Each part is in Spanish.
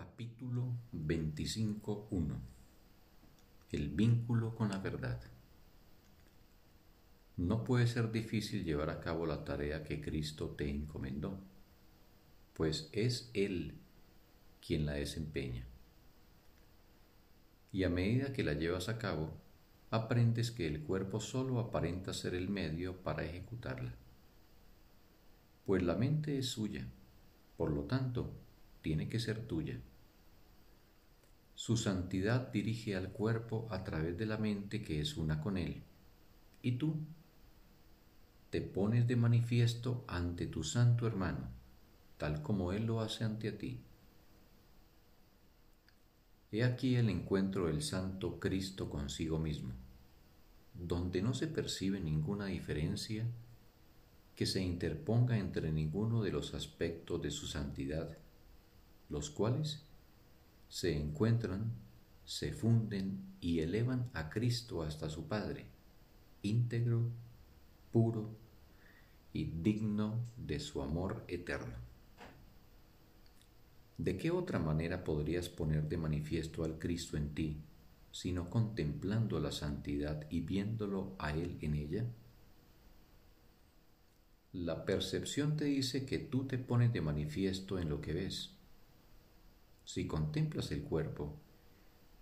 Capítulo 25.1 El vínculo con la verdad. No puede ser difícil llevar a cabo la tarea que Cristo te encomendó, pues es Él quien la desempeña. Y a medida que la llevas a cabo, aprendes que el cuerpo solo aparenta ser el medio para ejecutarla, pues la mente es suya, por lo tanto, tiene que ser tuya. Su santidad dirige al cuerpo a través de la mente que es una con él. Y tú te pones de manifiesto ante tu santo hermano, tal como él lo hace ante ti. He aquí el encuentro del santo Cristo consigo mismo, donde no se percibe ninguna diferencia que se interponga entre ninguno de los aspectos de su santidad los cuales se encuentran, se funden y elevan a Cristo hasta su Padre, íntegro, puro y digno de su amor eterno. ¿De qué otra manera podrías poner de manifiesto al Cristo en ti, sino contemplando la santidad y viéndolo a Él en ella? La percepción te dice que tú te pones de manifiesto en lo que ves si contemplas el cuerpo,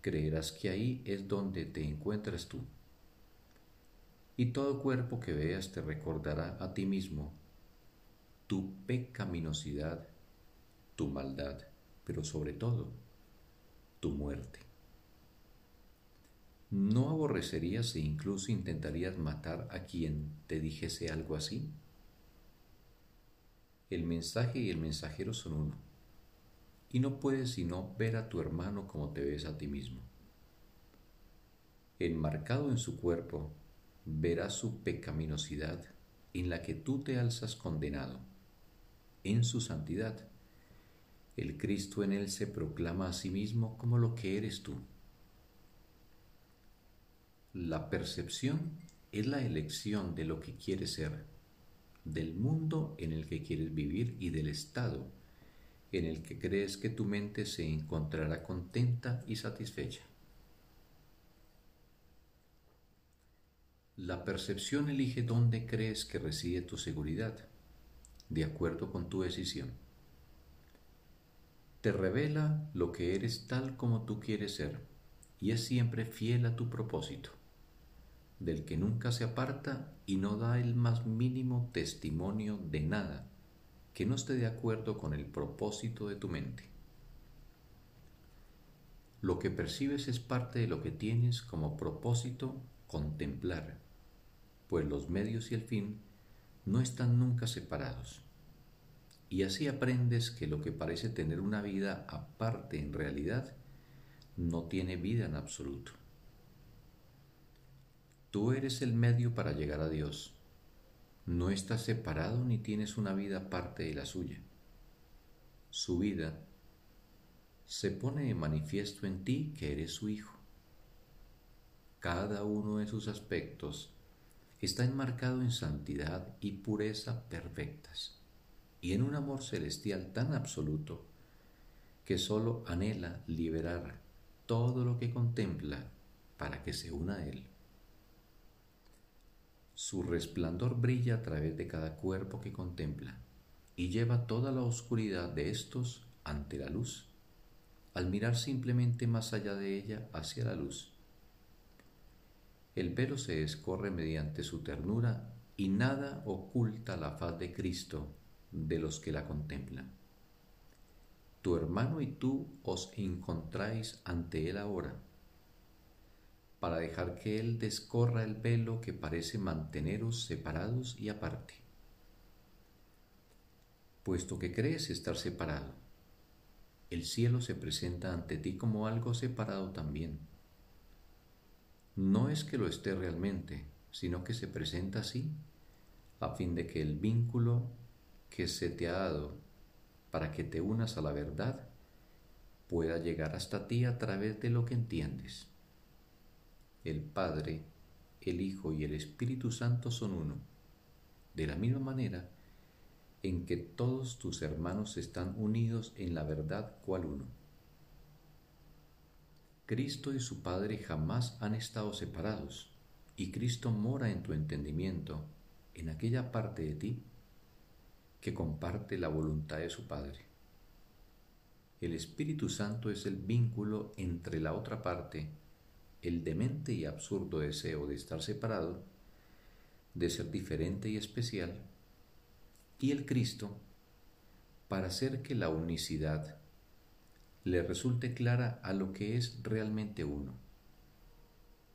creerás que ahí es donde te encuentras tú. Y todo cuerpo que veas te recordará a ti mismo tu pecaminosidad, tu maldad, pero sobre todo tu muerte. ¿No aborrecerías e incluso intentarías matar a quien te dijese algo así? El mensaje y el mensajero son uno y no puedes sino ver a tu hermano como te ves a ti mismo. Enmarcado en su cuerpo, verás su pecaminosidad en la que tú te alzas condenado. En su santidad, el Cristo en él se proclama a sí mismo como lo que eres tú. La percepción es la elección de lo que quieres ser, del mundo en el que quieres vivir y del estado en el que crees que tu mente se encontrará contenta y satisfecha. La percepción elige dónde crees que reside tu seguridad, de acuerdo con tu decisión. Te revela lo que eres tal como tú quieres ser y es siempre fiel a tu propósito, del que nunca se aparta y no da el más mínimo testimonio de nada que no esté de acuerdo con el propósito de tu mente. Lo que percibes es parte de lo que tienes como propósito contemplar, pues los medios y el fin no están nunca separados. Y así aprendes que lo que parece tener una vida aparte en realidad no tiene vida en absoluto. Tú eres el medio para llegar a Dios no estás separado ni tienes una vida aparte de la suya. Su vida se pone de manifiesto en ti que eres su hijo. Cada uno de sus aspectos está enmarcado en santidad y pureza perfectas y en un amor celestial tan absoluto que sólo anhela liberar todo lo que contempla para que se una a él. Su resplandor brilla a través de cada cuerpo que contempla y lleva toda la oscuridad de estos ante la luz, al mirar simplemente más allá de ella hacia la luz. El velo se escorre mediante su ternura y nada oculta la faz de Cristo de los que la contemplan. Tu hermano y tú os encontráis ante Él ahora para dejar que Él descorra el velo que parece manteneros separados y aparte. Puesto que crees estar separado, el cielo se presenta ante ti como algo separado también. No es que lo esté realmente, sino que se presenta así a fin de que el vínculo que se te ha dado para que te unas a la verdad pueda llegar hasta ti a través de lo que entiendes el Padre, el Hijo y el Espíritu Santo son uno, de la misma manera en que todos tus hermanos están unidos en la verdad cual uno. Cristo y su Padre jamás han estado separados, y Cristo mora en tu entendimiento, en aquella parte de ti que comparte la voluntad de su Padre. El Espíritu Santo es el vínculo entre la otra parte, el demente y absurdo deseo de estar separado, de ser diferente y especial, y el Cristo, para hacer que la unicidad le resulte clara a lo que es realmente uno.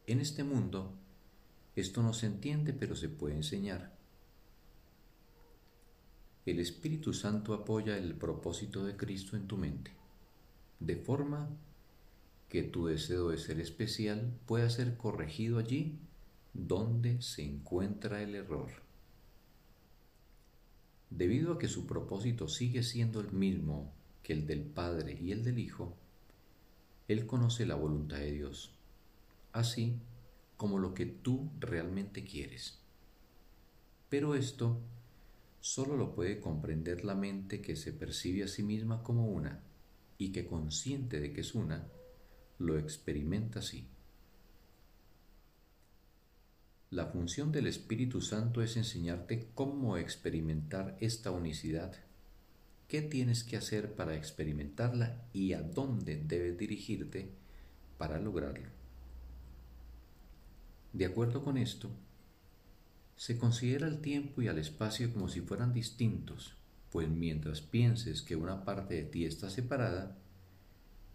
En este mundo, esto no se entiende, pero se puede enseñar. El Espíritu Santo apoya el propósito de Cristo en tu mente, de forma que tu deseo de ser especial pueda ser corregido allí donde se encuentra el error. Debido a que su propósito sigue siendo el mismo que el del Padre y el del Hijo, Él conoce la voluntad de Dios, así como lo que tú realmente quieres. Pero esto solo lo puede comprender la mente que se percibe a sí misma como una y que consciente de que es una, lo experimenta así. La función del Espíritu Santo es enseñarte cómo experimentar esta unicidad qué tienes que hacer para experimentarla y a dónde debes dirigirte para lograrlo. De acuerdo con esto, se considera el tiempo y el espacio como si fueran distintos, pues mientras pienses que una parte de ti está separada,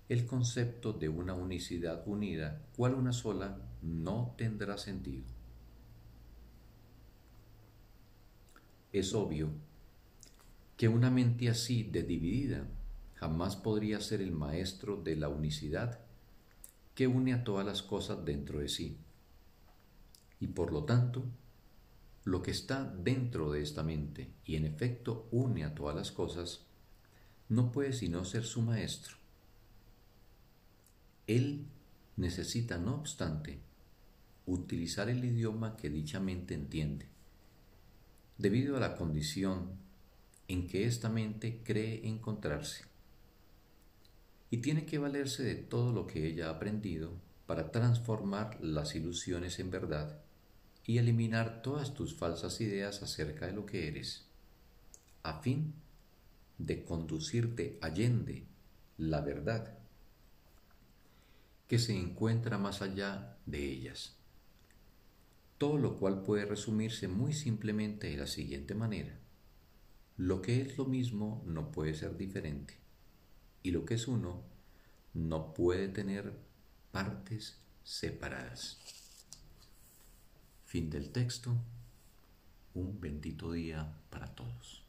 el concepto de una unicidad unida, cual una sola, no tendrá sentido. Es obvio que una mente así de dividida jamás podría ser el maestro de la unicidad que une a todas las cosas dentro de sí. Y por lo tanto, lo que está dentro de esta mente y en efecto une a todas las cosas, no puede sino ser su maestro. Él necesita, no obstante, utilizar el idioma que dicha mente entiende, debido a la condición en que esta mente cree encontrarse. Y tiene que valerse de todo lo que ella ha aprendido para transformar las ilusiones en verdad y eliminar todas tus falsas ideas acerca de lo que eres, a fin de conducirte allende la verdad que se encuentra más allá de ellas. Todo lo cual puede resumirse muy simplemente de la siguiente manera. Lo que es lo mismo no puede ser diferente y lo que es uno no puede tener partes separadas. Fin del texto. Un bendito día para todos.